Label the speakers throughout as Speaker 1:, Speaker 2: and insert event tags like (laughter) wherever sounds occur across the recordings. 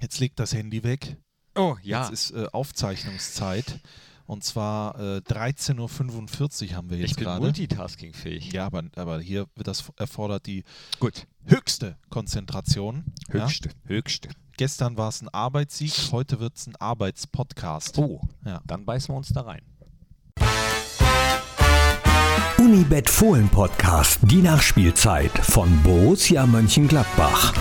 Speaker 1: Jetzt legt das Handy weg.
Speaker 2: Oh, ja.
Speaker 1: Jetzt ist äh, Aufzeichnungszeit. Und zwar äh, 13.45 Uhr haben wir jetzt
Speaker 2: ich bin
Speaker 1: gerade.
Speaker 2: multitaskingfähig.
Speaker 1: Ja, aber, aber hier wird das erfordert die
Speaker 2: Gut.
Speaker 1: höchste Konzentration. Ja?
Speaker 2: Höchste. Höchste.
Speaker 1: Gestern war es ein Arbeitssieg, heute wird es ein Arbeitspodcast.
Speaker 2: Oh,
Speaker 1: Ja.
Speaker 2: dann beißen wir uns da rein.
Speaker 3: Unibet Fohlen Podcast, die Nachspielzeit von Borussia Mönchengladbach.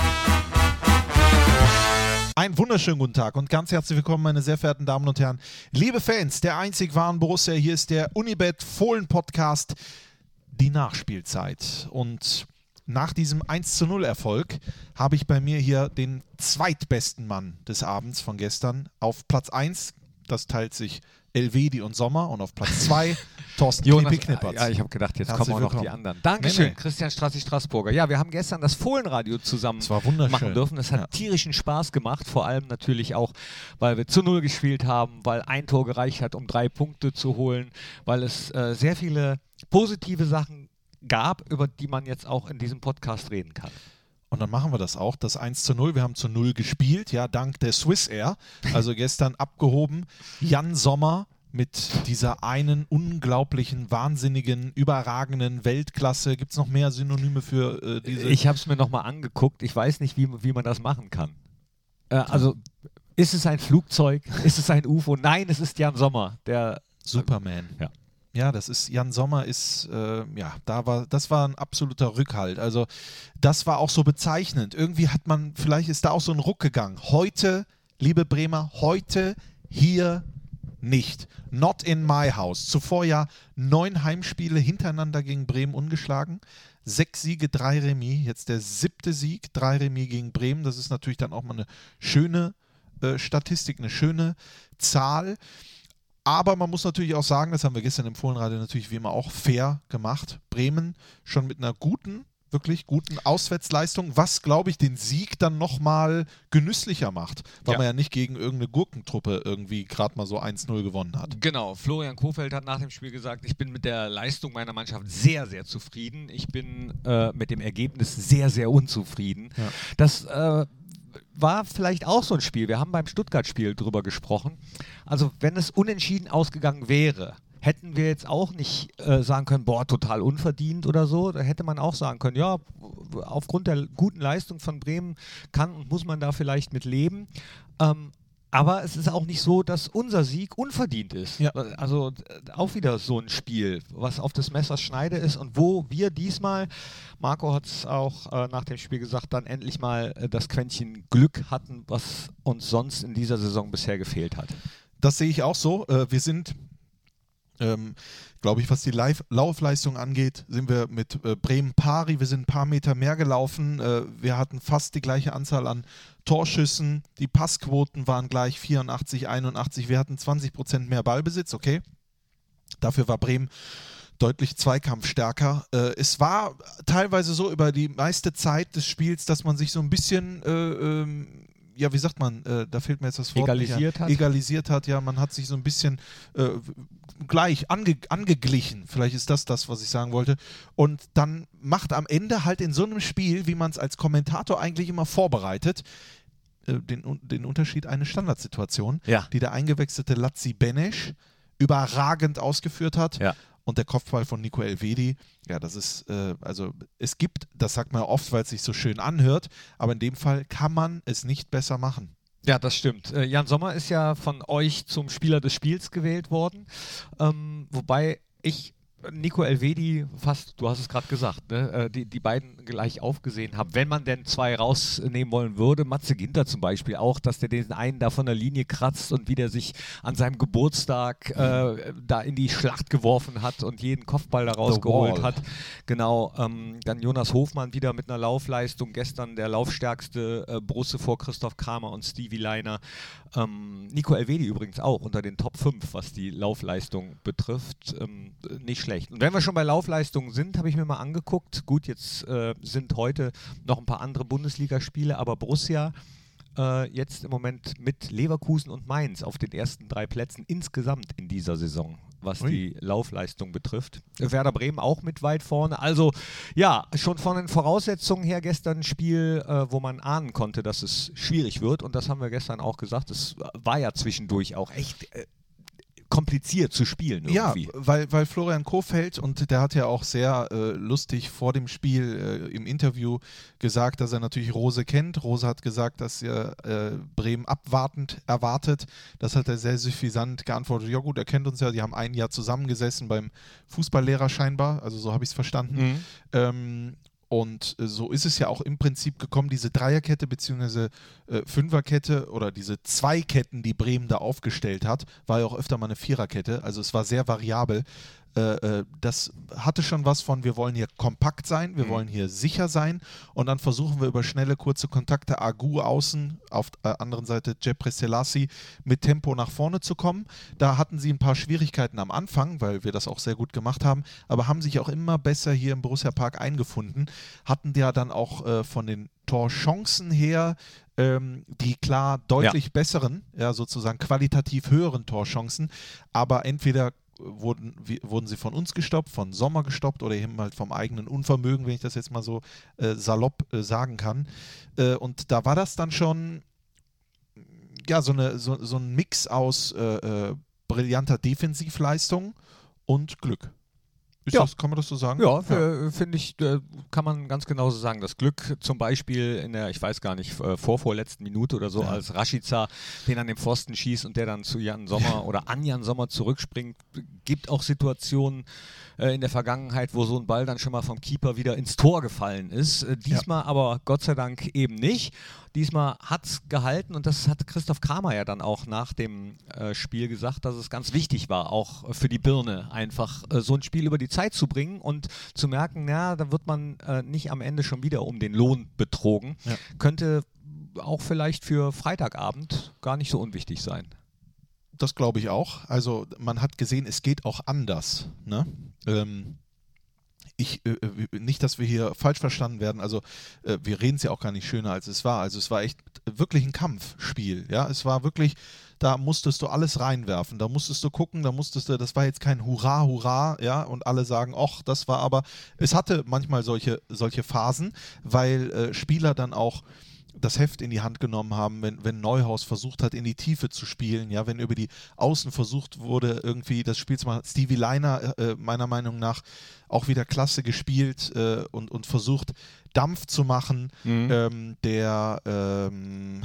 Speaker 1: Einen wunderschönen guten Tag und ganz herzlich willkommen, meine sehr verehrten Damen und Herren. Liebe Fans der einzig wahren Borussia, hier ist der Unibet Fohlen Podcast, die Nachspielzeit. Und nach diesem 1 zu 0 Erfolg habe ich bei mir hier den zweitbesten Mann des Abends von gestern auf Platz 1. Das teilt sich Elvedi und Sommer und auf Platz 2 (laughs) Thorsten Knippertz.
Speaker 2: ja, ich habe gedacht, jetzt
Speaker 1: Herzlich
Speaker 2: kommen auch noch die anderen. Dankeschön,
Speaker 1: Nee, nee.
Speaker 2: Christian Strassi Straßburger. Ja, wir haben gestern das Fohlenradio zusammen
Speaker 1: Das
Speaker 2: machen dürfen. Es hat
Speaker 1: Ja.
Speaker 2: tierischen Spaß gemacht, vor allem natürlich auch, weil wir zu Null gespielt haben, weil ein Tor gereicht hat, um drei Punkte zu holen, weil es äh, sehr viele positive Sachen gab, über die man jetzt auch in diesem Podcast reden kann.
Speaker 1: Und dann machen wir das auch, das 1 zu 0. Wir haben zu 0 gespielt, ja, dank der Swiss Air. Also gestern abgehoben. Jan Sommer mit dieser einen unglaublichen, wahnsinnigen, überragenden Weltklasse. Gibt es noch mehr Synonyme für äh, diese?
Speaker 2: Ich habe es mir nochmal angeguckt. Ich weiß nicht, wie, wie man das machen kann. Äh, also, ist es ein Flugzeug? ist es ein UFO? Nein, es ist Jan Sommer, der
Speaker 1: Superman.
Speaker 2: Ja.
Speaker 1: Ja, das ist, Jan Sommer ist, äh, ja, da war, das war ein absoluter Rückhalt. Also, das war auch so bezeichnend. Irgendwie hat man, vielleicht ist da auch so ein Ruck gegangen. Heute, liebe Bremer, heute hier nicht. Not in my house. Zuvor ja neun Heimspiele hintereinander gegen Bremen ungeschlagen. Sechs Siege, drei Remis. Jetzt der siebte Sieg, drei Remis gegen Bremen. Das ist natürlich dann auch mal eine schöne äh, Statistik, eine schöne Zahl. Aber man muss natürlich auch sagen, das haben wir gestern im Fohlenradio natürlich wie immer auch fair gemacht. Bremen schon mit einer guten, wirklich guten Auswärtsleistung, was, glaube ich, den Sieg dann nochmal genüsslicher macht, weil
Speaker 2: Ja.
Speaker 1: man ja nicht gegen irgendeine Gurkentruppe irgendwie gerade mal so 1-0 gewonnen hat.
Speaker 2: Genau, Florian Kofeld hat nach dem Spiel gesagt, ich bin mit der Leistung meiner Mannschaft sehr, sehr zufrieden. Ich bin äh, mit dem Ergebnis sehr, sehr unzufrieden.
Speaker 1: Ja.
Speaker 2: Das äh, war vielleicht auch so ein Spiel. Wir haben beim Stuttgart-Spiel drüber gesprochen. Also, wenn es unentschieden ausgegangen wäre, hätten wir jetzt auch nicht äh, sagen können, boah, total unverdient oder so. Da hätte man auch sagen können, ja, aufgrund der guten Leistung von Bremen kann und muss man da vielleicht mit leben. Ähm, aber es ist auch nicht so, dass unser Sieg unverdient ist.
Speaker 1: Ja.
Speaker 2: Also äh, auch wieder so ein Spiel, was auf des Messers Schneide ist und wo wir diesmal, Marco hat es auch äh, nach dem Spiel gesagt, dann endlich mal äh, das Quäntchen Glück hatten, was uns sonst in dieser Saison bisher gefehlt hat.
Speaker 1: Das sehe ich auch so. Äh, wir sind, ähm, glaube ich, was die Live Laufleistung angeht, sind wir mit äh, Bremen-Pari, wir sind ein paar Meter mehr gelaufen. Äh, wir hatten fast die gleiche Anzahl an Torschüssen. Die Passquoten waren gleich 84, 81. Wir hatten 20 Prozent mehr Ballbesitz, okay. Dafür war Bremen deutlich zweikampfstärker. Äh, es war teilweise so über die meiste Zeit des Spiels, dass man sich so ein bisschen, äh, ähm, ja, wie sagt man, äh, da fehlt mir jetzt das Wort.
Speaker 2: Egalisiert hat?
Speaker 1: Egalisiert hat, ja, man hat sich so ein bisschen äh, gleich ange angeglichen. Vielleicht ist das das, was ich sagen wollte. Und dann macht am Ende halt in so einem Spiel, wie man es als Kommentator eigentlich immer vorbereitet, äh, den, den Unterschied eine Standardsituation,
Speaker 2: Ja.
Speaker 1: die der eingewechselte Lazzi Benesch überragend ausgeführt hat.
Speaker 2: Ja.
Speaker 1: Und der Kopfball von Nico Elvedi, ja, das ist, äh, also es gibt, das sagt man oft, weil es sich so schön anhört, aber in dem Fall kann man es nicht besser machen.
Speaker 2: Ja, das stimmt. Äh, Jan Sommer ist ja von euch zum Spieler des Spiels gewählt worden. Ähm, wobei ich Nico Elvedi fast, du hast es gerade gesagt, ne, äh, die, die beiden gleich aufgesehen habe. Wenn man denn zwei rausnehmen wollen würde, Matze Ginter zum Beispiel auch, dass der den einen da von der Linie kratzt und wie der sich an seinem Geburtstag äh, da in die Schlacht geworfen hat und jeden Kopfball da rausgeholt hat. Genau, ähm, dann Jonas Hofmann wieder mit einer Laufleistung, gestern der laufstärkste äh, Brusse vor Christoph Kramer und Stevie Leiner. Ähm, Nico Elvedi übrigens auch unter den Top 5, was die Laufleistung betrifft. Ähm, nicht schlecht. Und wenn wir schon bei Laufleistungen sind, habe ich mir mal angeguckt. Gut, jetzt äh, sind heute noch ein paar andere Bundesligaspiele, aber Borussia äh, jetzt im Moment mit Leverkusen und Mainz auf den ersten drei Plätzen insgesamt in dieser Saison. was
Speaker 1: Ui.
Speaker 2: die Laufleistung betrifft. Werder Bremen auch mit weit vorne. Also ja, schon von den Voraussetzungen her gestern ein Spiel, äh, wo man ahnen konnte, dass es schwierig wird. Und das haben wir gestern auch gesagt. Es war ja zwischendurch auch echt äh, kompliziert zu spielen
Speaker 1: Ja,
Speaker 2: irgendwie.
Speaker 1: weil, weil Florian Kofeld, und der hat ja auch sehr äh, lustig vor dem Spiel äh, im Interview gesagt, dass er natürlich Rose kennt. Rose hat gesagt, dass er äh, Bremen abwartend erwartet. Das hat er sehr suffisant geantwortet. Ja gut, er kennt uns ja, die haben ein Jahr zusammengesessen beim Fußballlehrer scheinbar, also so habe ich es verstanden.
Speaker 2: Mhm.
Speaker 1: Ähm, und äh, so ist es ja auch im Prinzip gekommen, diese Dreierkette bzw. Äh, Fünferkette oder diese zwei Ketten, die Bremen da aufgestellt hat, war ja auch öfter mal eine Viererkette. Also es war sehr variabel. Äh, äh, das hatte schon was von, wir wollen hier kompakt sein, wir
Speaker 2: Mhm.
Speaker 1: wollen hier sicher sein und dann versuchen wir über schnelle, kurze Kontakte Agu außen, auf der anderen Seite Jepre Selassie mit Tempo nach vorne zu kommen. Da hatten sie ein paar Schwierigkeiten am Anfang, weil wir das auch sehr gut gemacht haben, aber haben sich auch immer besser hier im Borussia Park eingefunden, hatten ja dann auch äh, von den Torchancen her ähm, die klar deutlich besseren, ja sozusagen qualitativ höheren Torchancen, aber entweder wurden, wie, wurden sie von uns gestoppt, von Sommer gestoppt oder eben halt vom eigenen Unvermögen, wenn ich das jetzt mal so äh, salopp äh, sagen kann. Äh, und da war das dann schon ja so, eine, so, so ein Mix aus äh, äh, brillanter Defensivleistung und Glück. Ist
Speaker 2: Ja.
Speaker 1: das, kann man das so sagen?
Speaker 2: Ja, äh, finde ich, äh, kann man ganz genauso sagen. Das Glück zum Beispiel in der, ich weiß gar nicht, äh, vorvorletzten Minute oder so,
Speaker 1: Ja.
Speaker 2: als Rashica den an den Pfosten schießt und der dann zu Jan Sommer oder an Jan Sommer zurückspringt, gibt auch Situationen äh, in der Vergangenheit, wo so ein Ball dann schon mal vom Keeper wieder ins Tor gefallen ist. Äh, diesmal aber Gott sei Dank eben nicht. Diesmal hat es gehalten und das hat Christoph Kramer ja dann auch nach dem äh, Spiel gesagt, dass es ganz wichtig war, auch für die Birne einfach äh, so ein Spiel über die Zeit zu bringen und zu merken, na, da wird man äh, nicht am Ende schon wieder um den Lohn betrogen.
Speaker 1: Ja.
Speaker 2: Könnte auch vielleicht für Freitagabend gar nicht so unwichtig sein.
Speaker 1: Das glaube ich auch. Also man hat gesehen, es geht auch anders. Ne? Ähm, ich, äh, äh, nicht, dass wir hier falsch verstanden werden. Also äh, wir reden es ja auch gar nicht schöner, als es war. Also es war echt wirklich ein Kampfspiel. Ja, es war wirklich, da musstest du alles reinwerfen. Da musstest du gucken, da musstest du, das war jetzt kein Hurra, Hurra, ja, und alle sagen, ach, das war aber, es hatte manchmal solche, solche Phasen, weil äh, Spieler dann auch das Heft in die Hand genommen haben, wenn, wenn Neuhaus versucht hat, in die Tiefe zu spielen, ja, wenn über die Außen versucht wurde, irgendwie das Spiel zu machen. Stevie Leiner, äh, meiner Meinung nach, auch wieder klasse gespielt äh, und, und versucht, Dampf zu machen. Ähm, der, ähm,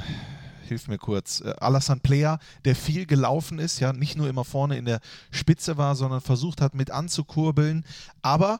Speaker 1: hilf mir kurz, äh, Alassane Player, der viel gelaufen ist, ja, nicht nur immer vorne in der Spitze war, sondern versucht hat, mit anzukurbeln. Aber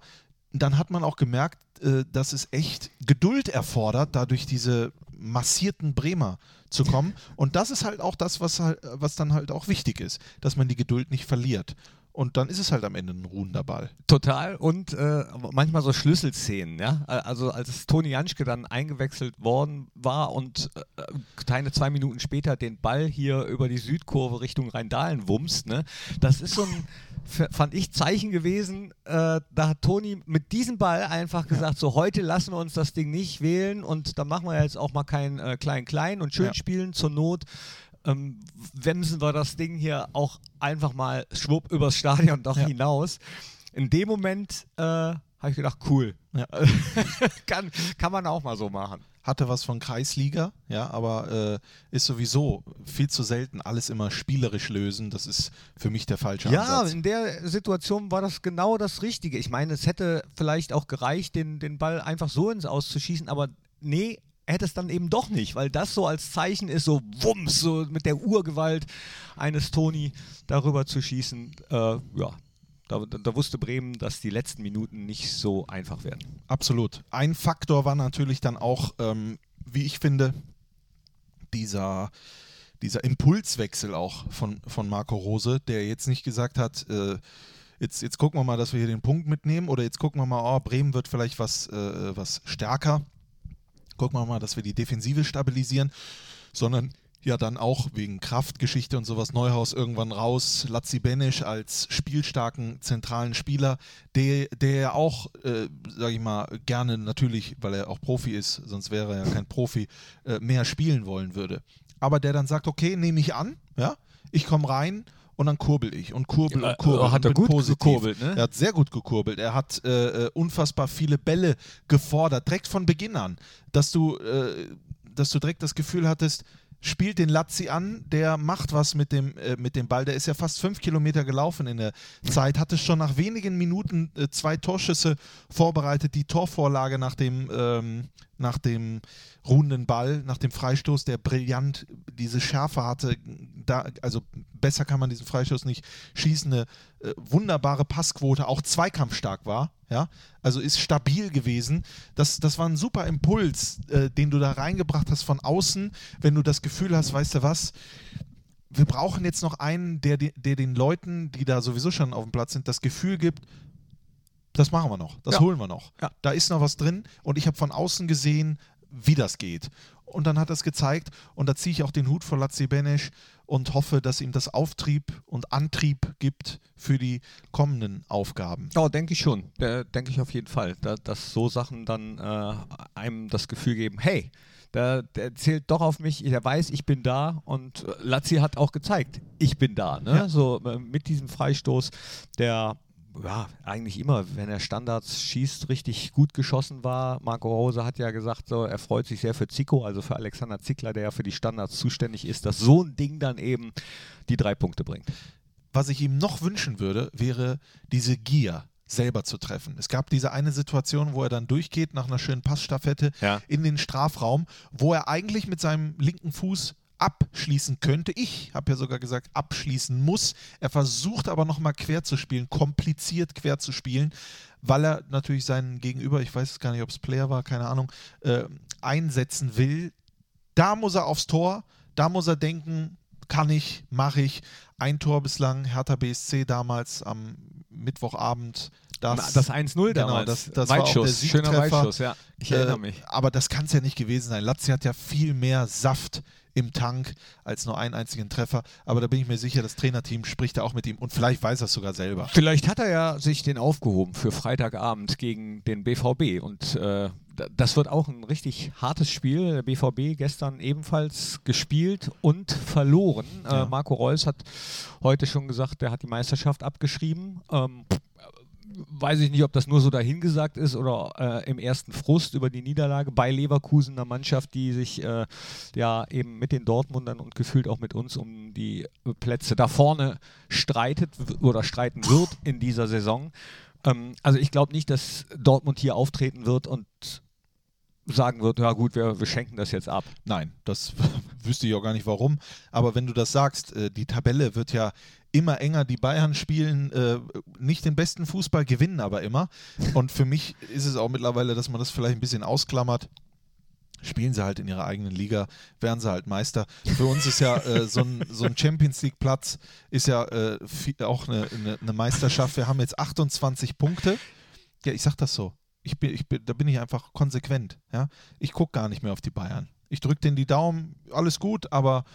Speaker 1: dann hat man auch gemerkt, äh, dass es echt Geduld erfordert, dadurch diese massierten Bremer zu kommen. Und das ist halt auch das, was, halt, was dann halt auch wichtig ist, dass man die Geduld nicht verliert. Und dann ist es halt am Ende ein ruhender Ball.
Speaker 2: Total und äh, manchmal so Schlüsselszenen, ja. Also als Toni Janschke dann eingewechselt worden war und äh, keine zwei Minuten später den Ball hier über die Südkurve Richtung Rheindahlen wumst, ne? Das ist so ein, fand ich, Zeichen gewesen. Äh, da hat Toni mit diesem Ball einfach gesagt, so heute lassen wir uns das Ding nicht wählen und da machen wir jetzt auch mal kein äh, Klein-Klein und schön
Speaker 1: Ja.
Speaker 2: spielen zur Not ähm, wemsen wir das Ding hier auch einfach mal schwupp übers Stadion doch
Speaker 1: Ja.
Speaker 2: hinaus. In dem Moment äh, habe ich gedacht, cool.
Speaker 1: Ja. (laughs)
Speaker 2: kann, kann man auch mal so machen.
Speaker 1: Hatte was von Kreisliga, ja, aber äh, ist sowieso viel zu selten alles immer spielerisch lösen. Das ist für mich der falsche
Speaker 2: Ja,
Speaker 1: Ansatz.
Speaker 2: in der Situation war das genau das Richtige. Ich meine, es hätte vielleicht auch gereicht, den, den Ball einfach so ins Auszuschießen, aber nee, hätte es dann eben doch nicht, weil das so als Zeichen ist, so wumms, so mit der Urgewalt eines Toni darüber zu schießen. Äh, ja, da, da, wusste Bremen, dass die letzten Minuten nicht so einfach werden.
Speaker 1: Absolut. Ein Faktor war natürlich dann auch, ähm, wie ich finde, dieser, dieser Impulswechsel auch von, von Marco Rose, der jetzt nicht gesagt hat, äh, jetzt, jetzt gucken wir mal, dass wir hier den Punkt mitnehmen oder jetzt gucken wir mal, oh, Bremen wird vielleicht was, äh, was stärker. Gucken wir mal, dass wir die Defensive stabilisieren, sondern ja dann auch wegen Kraftgeschichte und sowas Neuhaus irgendwann raus. Lazzi Benisch als spielstarken zentralen Spieler, der, der ja auch, äh, sage ich mal, gerne natürlich, weil er auch Profi ist, sonst wäre er ja kein Profi, äh, mehr spielen wollen würde. Aber der dann sagt, okay, nehme ich an, ja, ich komme rein und dann kurbel ich und kurbel
Speaker 2: Ja,
Speaker 1: und kurbel.
Speaker 2: äh, hat
Speaker 1: und
Speaker 2: er gut
Speaker 1: positiv.
Speaker 2: gekurbelt, ne?
Speaker 1: Er hat sehr gut gekurbelt. Er hat äh, äh, unfassbar viele Bälle gefordert, direkt von Beginn an, dass du, äh, dass du direkt das Gefühl hattest, spielt den Lazzi an, der macht was mit dem, äh, mit dem Ball. Der ist ja fast fünf Kilometer gelaufen in der Zeit, hatte schon nach wenigen Minuten äh, zwei Torschüsse vorbereitet, die Torvorlage nach dem, ähm, nach dem ruhenden Ball, nach dem Freistoß, der brillant diese Schärfe hatte. Da, also besser kann man diesen Freistoß nicht schießen. Eine äh, wunderbare Passquote, auch zweikampfstark war. Ja? Also ist stabil gewesen. Das, das war ein super Impuls, äh, den du da reingebracht hast von außen, wenn du das Gefühl hast, weißt du was, wir brauchen jetzt noch einen, der, der den Leuten, die da sowieso schon auf dem Platz sind, das Gefühl gibt, das machen wir noch, das
Speaker 2: Ja.
Speaker 1: holen wir noch.
Speaker 2: Ja.
Speaker 1: Da ist noch was drin und ich habe von außen gesehen, wie das geht. Und dann hat er es gezeigt und da ziehe ich auch den Hut vor Lazzi Benesch und hoffe, dass ihm das Auftrieb und Antrieb gibt für die kommenden Aufgaben.
Speaker 2: Ja, denke ich schon. Denke ich auf jeden Fall. Da, dass so Sachen dann äh, einem das Gefühl geben, hey, der, der zählt doch auf mich, der weiß, ich bin da und äh, Lazzi hat auch gezeigt, ich bin da. Ne?
Speaker 1: Ja.
Speaker 2: So äh, mit diesem Freistoß, der ja, eigentlich immer, wenn er Standards schießt, richtig gut geschossen war. Marco Rose hat ja gesagt, so, er freut sich sehr für Zico, also für Alexander Zickler, der ja für die Standards zuständig ist, dass so ein Ding dann eben die drei Punkte bringt.
Speaker 1: Was ich ihm noch wünschen würde, wäre diese Gier selber zu treffen. Es gab diese eine Situation, wo er dann durchgeht nach einer schönen Passstaffette
Speaker 2: Ja.
Speaker 1: in den Strafraum, wo er eigentlich mit seinem linken Fuß abschließen könnte. Ich habe ja sogar gesagt, abschließen muss. Er versucht aber nochmal quer zu spielen, kompliziert quer zu spielen, weil er natürlich seinen Gegenüber, ich weiß gar nicht, ob es Player war, keine Ahnung, äh, einsetzen will. Da muss er aufs Tor, da muss er denken, kann ich, mache ich. Ein Tor bislang, Hertha BSC damals am Mittwochabend. Das,
Speaker 2: Das 1-0
Speaker 1: Genau,
Speaker 2: damals.
Speaker 1: das- das der
Speaker 2: Weitschuss, schöner. Weitschuss, ja. Ich erinnere
Speaker 1: äh,
Speaker 2: mich.
Speaker 1: Aber das kann es ja nicht gewesen sein. Lazio hat ja viel mehr Saft im Tank als nur einen einzigen Treffer. Aber da bin ich mir sicher, das Trainerteam spricht da auch mit ihm und vielleicht weiß er es sogar selber.
Speaker 2: Vielleicht hat er ja sich den aufgehoben für Freitagabend gegen den BVB und äh, da- das wird auch ein richtig hartes Spiel. Der BVB gestern ebenfalls gespielt und verloren.
Speaker 1: Ja.
Speaker 2: Äh, Marco Reus hat heute schon gesagt, er hat die Meisterschaft abgeschrieben. Ähm, weiß ich nicht, ob das nur so dahingesagt ist oder äh, im ersten Frust über die Niederlage bei Leverkusen, einer Mannschaft, die sich äh, ja eben mit den Dortmundern und gefühlt auch mit uns um die Plätze da vorne streitet oder streiten wird in dieser Saison. Ähm, also ich glaube nicht, dass Dortmund hier auftreten wird und sagen wird, ja gut, wir, wir schenken das jetzt ab.
Speaker 1: Nein, das (laughs) wüsste ich auch gar nicht warum. Aber wenn du das sagst, äh, die Tabelle wird ja immer enger. Die Bayern spielen äh, nicht den besten Fußball, gewinnen aber immer. Und für mich ist es auch mittlerweile, dass man das vielleicht ein bisschen ausklammert. Spielen sie halt in ihrer eigenen Liga, werden sie halt Meister. Für uns ist ja äh, so, ein, so ein Champions League Platz ist ja äh, viel, auch eine, eine, eine Meisterschaft. Wir haben jetzt 28 Punkte. Ja, ich sag das so. Ich bin, ich bin, da bin ich einfach konsequent. Ja? Ich gucke gar nicht mehr auf die Bayern. Ich drücke denen die Daumen, alles gut, aber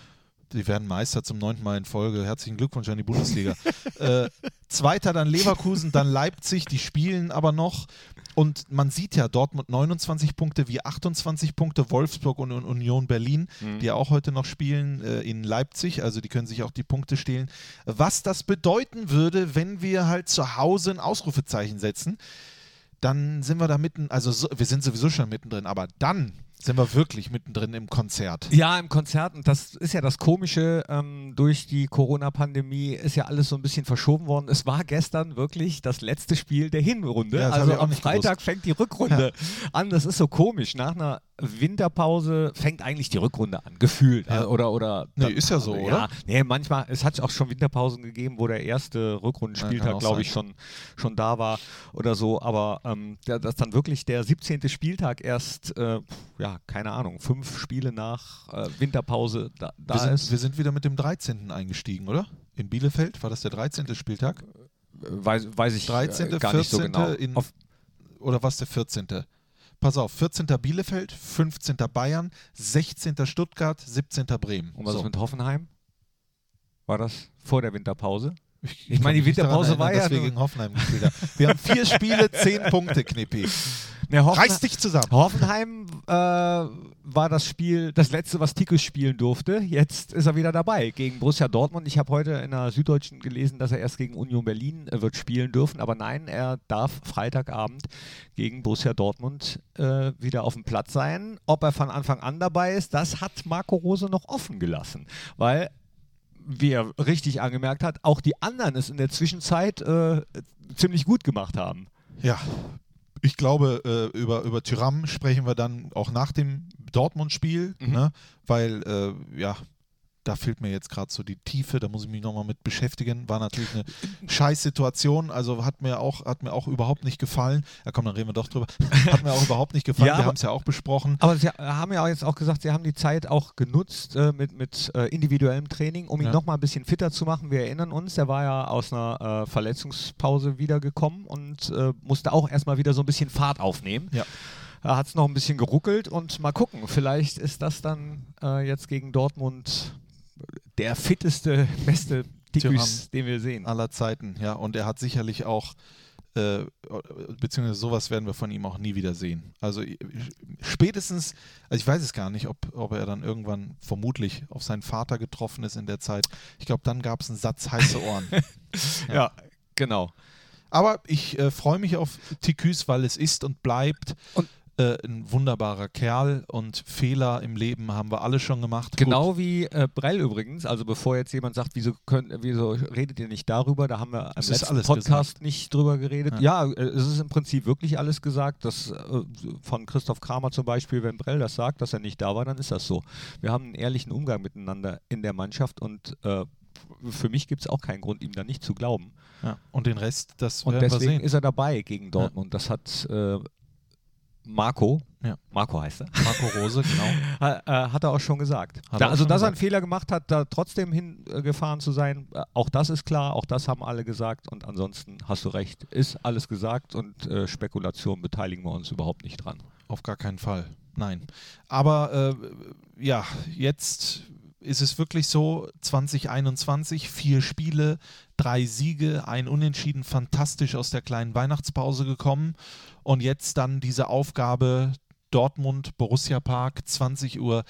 Speaker 1: die werden Meister zum neunten Mal in Folge. Herzlichen Glückwunsch an die Bundesliga. (laughs) äh, Zweiter dann Leverkusen, dann Leipzig, die spielen aber noch. Und man sieht ja Dortmund 29 Punkte, wir 28 Punkte, Wolfsburg und Union Berlin, die ja auch heute noch spielen äh, in Leipzig, also die können sich auch die Punkte stehlen. Was das bedeuten würde, wenn wir halt zu Hause ein Ausrufezeichen setzen, dann sind wir da mitten, also so, wir sind sowieso schon mittendrin, aber dann sind wir wirklich mittendrin im Konzert.
Speaker 2: Ja, im Konzert, und das ist ja das Komische, ähm, durch die Corona-Pandemie ist ja alles so ein bisschen verschoben worden. Es war gestern wirklich das letzte Spiel der Hinrunde.
Speaker 1: Ja,
Speaker 2: also am Freitag
Speaker 1: gewusst.
Speaker 2: fängt die Rückrunde an. Das ist so komisch. Nach einer Winterpause fängt eigentlich die Rückrunde an, gefühlt.
Speaker 1: Ja.
Speaker 2: Oder, oder
Speaker 1: Nee, ist ja so,
Speaker 2: ja,
Speaker 1: oder?
Speaker 2: Nee, manchmal, es hat auch schon Winterpausen gegeben, wo der erste
Speaker 1: Ja,
Speaker 2: Rückrundenspieltag, glaube ich, schon, schon da war oder so. Aber ähm, da- dass dann wirklich der 17. Spieltag erst, äh, ja, keine Ahnung, fünf Spiele nach äh, Winterpause da, da
Speaker 1: wir, sind,
Speaker 2: ist.
Speaker 1: wir sind wieder mit dem 13. eingestiegen, oder? In Bielefeld war das der 13. Spieltag?
Speaker 2: weiß, weiß ich
Speaker 1: 13.,
Speaker 2: äh, gar nicht so
Speaker 1: 14.
Speaker 2: genau.
Speaker 1: in- Oder was der 14.? Pass auf, 14. Bielefeld, 15. Bayern, 16. Stuttgart, 17. Bremen.
Speaker 2: und was
Speaker 1: So.
Speaker 2: ist mit Hoffenheim? War das vor der Winterpause? Ich meine, die Winterpause war
Speaker 1: erinnern,
Speaker 2: ja
Speaker 1: wir
Speaker 2: nur-
Speaker 1: gegen Hoffenheim gespielt haben. Wir haben vier Spiele, zehn Punkte, Knippi.
Speaker 2: Ja, Hoffen
Speaker 1: Reiß dich zusammen.
Speaker 2: Hoffenheim äh, war das Spiel, das letzte, was Tikus spielen durfte. Jetzt ist er wieder dabei gegen Borussia Dortmund. Ich habe heute in der Süddeutschen gelesen, dass er erst gegen Union Berlin äh, wird spielen dürfen. Aber nein, er darf Freitagabend gegen Borussia Dortmund äh, wieder auf dem Platz sein. Ob er von Anfang an dabei ist, das hat Marco Rose noch offen gelassen. Weil wie er richtig angemerkt hat, auch die anderen es in der Zwischenzeit äh, ziemlich gut gemacht haben.
Speaker 1: Ja, ich glaube, äh, über, über Tyram sprechen wir dann auch nach dem Dortmund-Spiel,
Speaker 2: Mhm.
Speaker 1: ne? weil, äh, ja, da fehlt mir jetzt gerade so die Tiefe, da muss ich mich nochmal mit beschäftigen. War natürlich eine (laughs) scheiß Situation, also hat mir auch, hat mir auch überhaupt nicht gefallen. Ja komm, dann reden wir doch drüber. (laughs) Hat mir auch überhaupt nicht gefallen,
Speaker 2: Ja,
Speaker 1: wir haben es ja auch besprochen.
Speaker 2: Aber Sie haben ja auch jetzt auch gesagt, Sie haben die Zeit auch genutzt äh, mit, mit äh, individuellem Training, um ihn
Speaker 1: Ja.
Speaker 2: noch mal ein bisschen fitter zu machen. Wir erinnern uns, der war ja aus einer äh, Verletzungspause wiedergekommen und äh, musste auch erstmal wieder so ein bisschen Fahrt aufnehmen.
Speaker 1: Ja.
Speaker 2: Da hat es noch ein bisschen geruckelt und mal gucken, vielleicht ist das dann äh, jetzt gegen Dortmund der fitteste, (laughs) beste. Tikus, den wir sehen.
Speaker 1: aller Zeiten, ja. Und er hat sicherlich auch, äh, beziehungsweise sowas werden wir von ihm auch nie wieder sehen. Also spätestens, also ich weiß es gar nicht, ob, ob er dann irgendwann vermutlich auf seinen Vater getroffen ist in der Zeit. Ich glaube, dann gab es einen Satz heiße Ohren. (laughs)
Speaker 2: Ja, genau.
Speaker 1: Aber ich äh, freue mich auf Ticus, weil es ist und bleibt
Speaker 2: Und-
Speaker 1: äh, ein wunderbarer Kerl und Fehler im Leben haben wir alle schon gemacht.
Speaker 2: Genau wie äh, Brell übrigens. Also bevor jetzt jemand sagt, wieso, könnt, wieso redet ihr nicht darüber? Da haben wir im
Speaker 1: Es
Speaker 2: letzten Podcast nicht drüber geredet.
Speaker 1: Ja.
Speaker 2: Ja, äh, es ist im Prinzip wirklich alles gesagt. Das, äh, von Christoph Kramer zum Beispiel, wenn Brell das sagt, dass er nicht da war, dann ist das so. Wir haben einen ehrlichen Umgang miteinander in der Mannschaft und äh, für mich gibt es auch keinen Grund, ihm da nicht zu glauben.
Speaker 1: Gut. Ja. Und den Rest, das
Speaker 2: Und
Speaker 1: werden wir
Speaker 2: deswegen ist er dabei gegen Dortmund. Das hat äh, Marco,
Speaker 1: Ja.
Speaker 2: Marco heißt er,
Speaker 1: Marco Rose, genau. (laughs)
Speaker 2: Äh, hat er auch schon gesagt. Da,
Speaker 1: auch
Speaker 2: also,
Speaker 1: schon
Speaker 2: dass er einen
Speaker 1: gesagt.
Speaker 2: Fehler gemacht hat, da trotzdem hingefahren zu sein, äh, auch das ist klar, auch das haben alle gesagt. Und ansonsten hast du recht, ist alles gesagt und äh, Spekulation beteiligen wir uns überhaupt nicht dran.
Speaker 1: Auf gar keinen Fall. Nein. Aber äh, ja, jetzt ist es wirklich so, 2021, vier Spiele, drei Siege, ein Unentschieden, fantastisch aus der kleinen Weihnachtspause gekommen. Und jetzt dann diese Aufgabe Dortmund, Borussia Park, 20.30 Uhr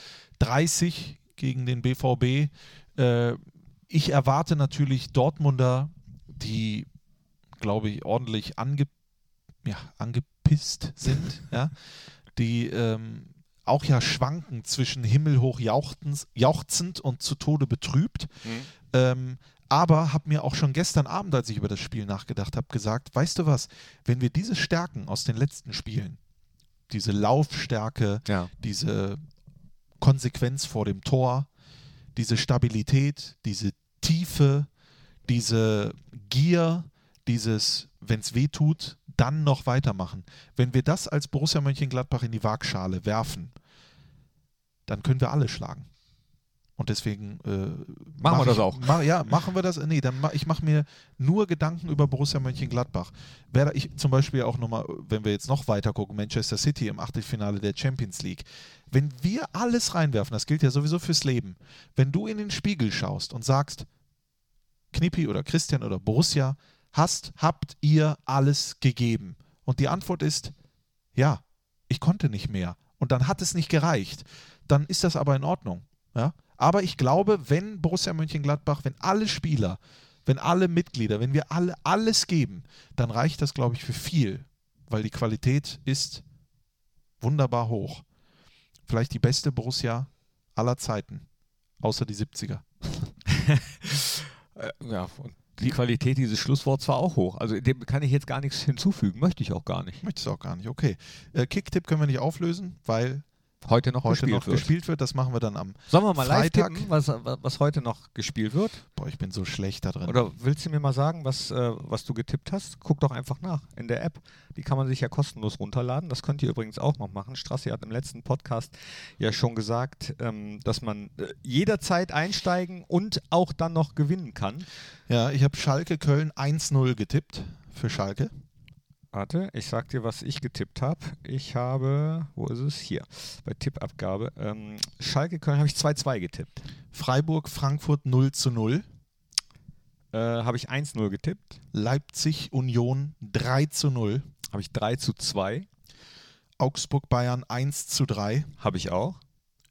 Speaker 1: gegen den BVB. Äh, ich erwarte natürlich Dortmunder, die, glaube ich, ordentlich ange, ja, angepisst sind, (laughs) ja, die ähm, auch ja schwanken zwischen himmelhoch jauchzend, und zu Tode betrübt. Ähm, aber habe mir auch schon gestern Abend, als ich über das Spiel nachgedacht habe, gesagt, weißt du was, wenn wir diese Stärken aus den letzten Spielen, diese Laufstärke,
Speaker 2: Ja.
Speaker 1: diese Konsequenz vor dem Tor, diese Stabilität, diese Tiefe, diese Gier, dieses, wenn es weh tut, dann noch weitermachen. Wenn wir das als Borussia Mönchengladbach in die Waagschale werfen, dann können wir alle schlagen. Und deswegen äh, mach
Speaker 2: wir das
Speaker 1: ich,
Speaker 2: auch.
Speaker 1: Ma, ja, machen wir das. Nee, dann ma, ich mache mir nur Gedanken über Borussia Mönchengladbach. Wäre ich zum Beispiel auch nochmal, wenn wir jetzt noch weiter gucken, Manchester City im Achtelfinale der Champions League. Wenn wir alles reinwerfen, das gilt ja sowieso fürs Leben, wenn du in den Spiegel schaust und sagst, Knippi oder Christian oder Borussia, hast, habt ihr alles gegeben? Und die Antwort ist, ja, ich konnte nicht mehr. Und dann hat es nicht gereicht. Dann ist das aber in Ordnung. Ja? Aber ich glaube, wenn Borussia Mönchengladbach, wenn alle Spieler, wenn alle Mitglieder, wenn wir alle alles geben, dann reicht das, glaube ich, für viel, weil die Qualität ist wunderbar hoch. Vielleicht die beste Borussia aller Zeiten, außer die 70er. (laughs)
Speaker 2: Äh, ja, und die Qualität dieses Schlussworts war auch hoch. Also dem kann ich jetzt gar nichts hinzufügen, möchte ich auch gar nicht.
Speaker 1: Möchtest du auch gar nicht. Okay. Äh, Kicktipp können wir nicht auflösen, weil
Speaker 2: Heute noch
Speaker 1: heute
Speaker 2: gespielt
Speaker 1: noch
Speaker 2: wird.
Speaker 1: gespielt wird. Das machen wir dann am.
Speaker 2: Sollen wir mal live
Speaker 1: Freitag.
Speaker 2: tippen, was, was heute noch gespielt wird?
Speaker 1: Boah, ich bin so schlecht da drin.
Speaker 2: Oder willst du mir mal sagen, was, äh, was du getippt hast? Guck doch einfach nach in der App. Die kann man sich ja kostenlos runterladen. Das könnt ihr übrigens auch noch machen. Strassi hat im letzten Podcast ja schon gesagt, ähm, dass man äh, jederzeit einsteigen und auch dann noch gewinnen kann.
Speaker 1: Ja, ich habe Schalke Köln 1-0 getippt für Schalke.
Speaker 2: Warte, ich sag dir, was ich getippt habe. Ich habe, wo ist es? Hier, bei Tippabgabe. Ähm, Schalke Köln habe ich 2-2 getippt.
Speaker 1: Freiburg Frankfurt 0 zu 0.
Speaker 2: Äh, habe ich 1-0 getippt.
Speaker 1: Leipzig Union 3 zu 0.
Speaker 2: Habe ich 3 zu 2.
Speaker 1: Augsburg Bayern 1 zu 3.
Speaker 2: Habe ich auch.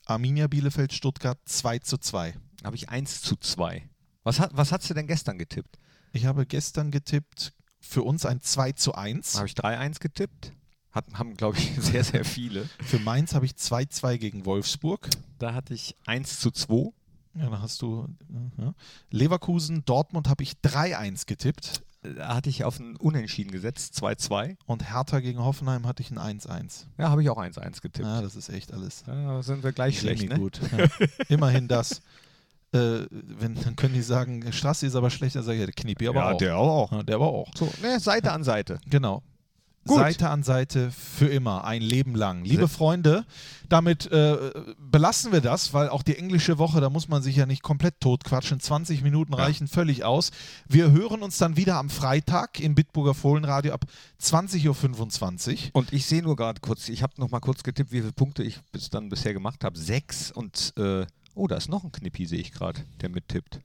Speaker 1: Arminia Bielefeld Stuttgart 2 zu 2.
Speaker 2: Habe ich 1 zu 2. Was, hat, was hast du denn gestern getippt?
Speaker 1: Ich habe gestern getippt, für uns ein 2 zu 1.
Speaker 2: Habe ich 3-1 getippt. Hat, haben, glaube ich, (laughs) sehr, sehr viele.
Speaker 1: Für Mainz habe ich 2-2 gegen Wolfsburg.
Speaker 2: Da hatte ich 1 zu 2.
Speaker 1: Ja, dann hast du ja. Leverkusen, Dortmund habe ich 3-1 getippt.
Speaker 2: Da hatte ich auf ein Unentschieden gesetzt, 2-2.
Speaker 1: Und Hertha gegen Hoffenheim hatte ich ein 1-1.
Speaker 2: Ja, habe ich auch 1-1 getippt.
Speaker 1: Ja, das ist echt alles.
Speaker 2: Ja, sind wir gleich schlecht, ne?
Speaker 1: gut. Ja. Immerhin das. (laughs) Äh, wenn, dann können die sagen, Strassi ist aber schlecht, dann sage ich, ja, der Knippi aber
Speaker 2: ja,
Speaker 1: auch.
Speaker 2: der auch.
Speaker 1: Ja, der aber auch.
Speaker 2: So, ne, Seite an Seite.
Speaker 1: Genau.
Speaker 2: Gut.
Speaker 1: Seite an Seite für immer, ein Leben lang. Liebe Freunde, damit äh, belassen wir das, weil auch die englische Woche, da muss man sich ja nicht komplett totquatschen. 20 Minuten
Speaker 2: Ja.
Speaker 1: reichen völlig aus. Wir hören uns dann wieder am Freitag im Bitburger Fohlenradio ab 20.25 Uhr.
Speaker 2: Und ich sehe nur gerade kurz, ich habe noch mal kurz getippt, wie viele Punkte ich bis dann bisher gemacht habe. Sechs und, äh, oh, da ist noch ein Knippi, sehe ich gerade, der mittippt.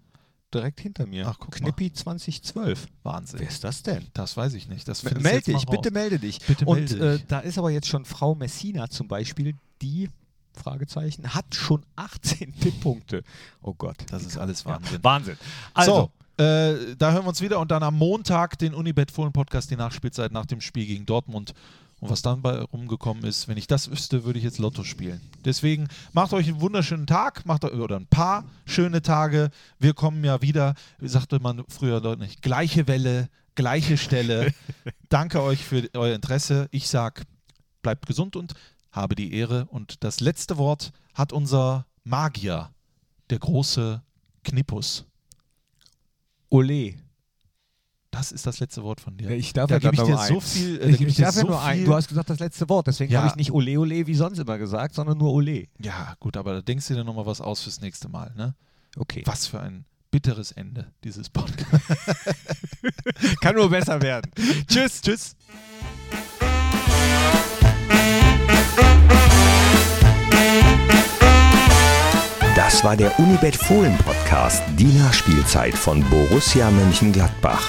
Speaker 2: Direkt hinter mir.
Speaker 1: Ach, guck mal.
Speaker 2: Knippi 2012.
Speaker 1: Wahnsinn.
Speaker 2: Wer ist das denn?
Speaker 1: Das weiß ich nicht. Das
Speaker 2: Melde dich,
Speaker 1: mal
Speaker 2: bitte melde dich.
Speaker 1: Bitte
Speaker 2: Und
Speaker 1: melde
Speaker 2: äh, da ist aber jetzt schon Frau Messina zum Beispiel, die, Fragezeichen, hat schon 18 (laughs) Tipppunkte. Oh Gott.
Speaker 1: Das ist alles Wahnsinn.
Speaker 2: Wahnsinn. Also,
Speaker 1: so, äh, da hören wir uns wieder und dann am Montag den Unibet Fohlen Podcast, die Nachspielzeit nach dem Spiel gegen Dortmund. Und was dann bei rumgekommen ist, wenn ich das wüsste, würde ich jetzt Lotto spielen. Deswegen macht euch einen wunderschönen Tag, macht euch, oder ein paar schöne Tage. Wir kommen ja wieder, wie sagte man früher deutlich, gleiche Welle, gleiche Stelle. (laughs) Danke euch für euer Interesse. Ich sag, bleibt gesund und habe die Ehre. Und das letzte Wort hat unser Magier, der große Knippus.
Speaker 2: Ole.
Speaker 1: Das ist das letzte Wort von dir.
Speaker 2: Ich darf
Speaker 1: da
Speaker 2: ja
Speaker 1: gebe ich dir
Speaker 2: nur
Speaker 1: so
Speaker 2: eins.
Speaker 1: viel. äh,
Speaker 2: Ich, ich
Speaker 1: dir so
Speaker 2: nur ein.
Speaker 1: viel-
Speaker 2: Du hast gesagt das letzte Wort, deswegen
Speaker 1: Ja.
Speaker 2: habe ich nicht Ole Ole wie sonst immer gesagt, sondern nur Ole.
Speaker 1: Ja, gut, aber da denkst du dir nochmal was aus fürs nächste Mal. Ne?
Speaker 2: Okay.
Speaker 1: Was für ein bitteres Ende dieses Podcasts. (laughs)
Speaker 2: Kann nur besser werden. (laughs)
Speaker 1: tschüss, tschüss.
Speaker 3: Das war der Unibet Fohlen Podcast, die Nachspielzeit von Borussia Mönchengladbach.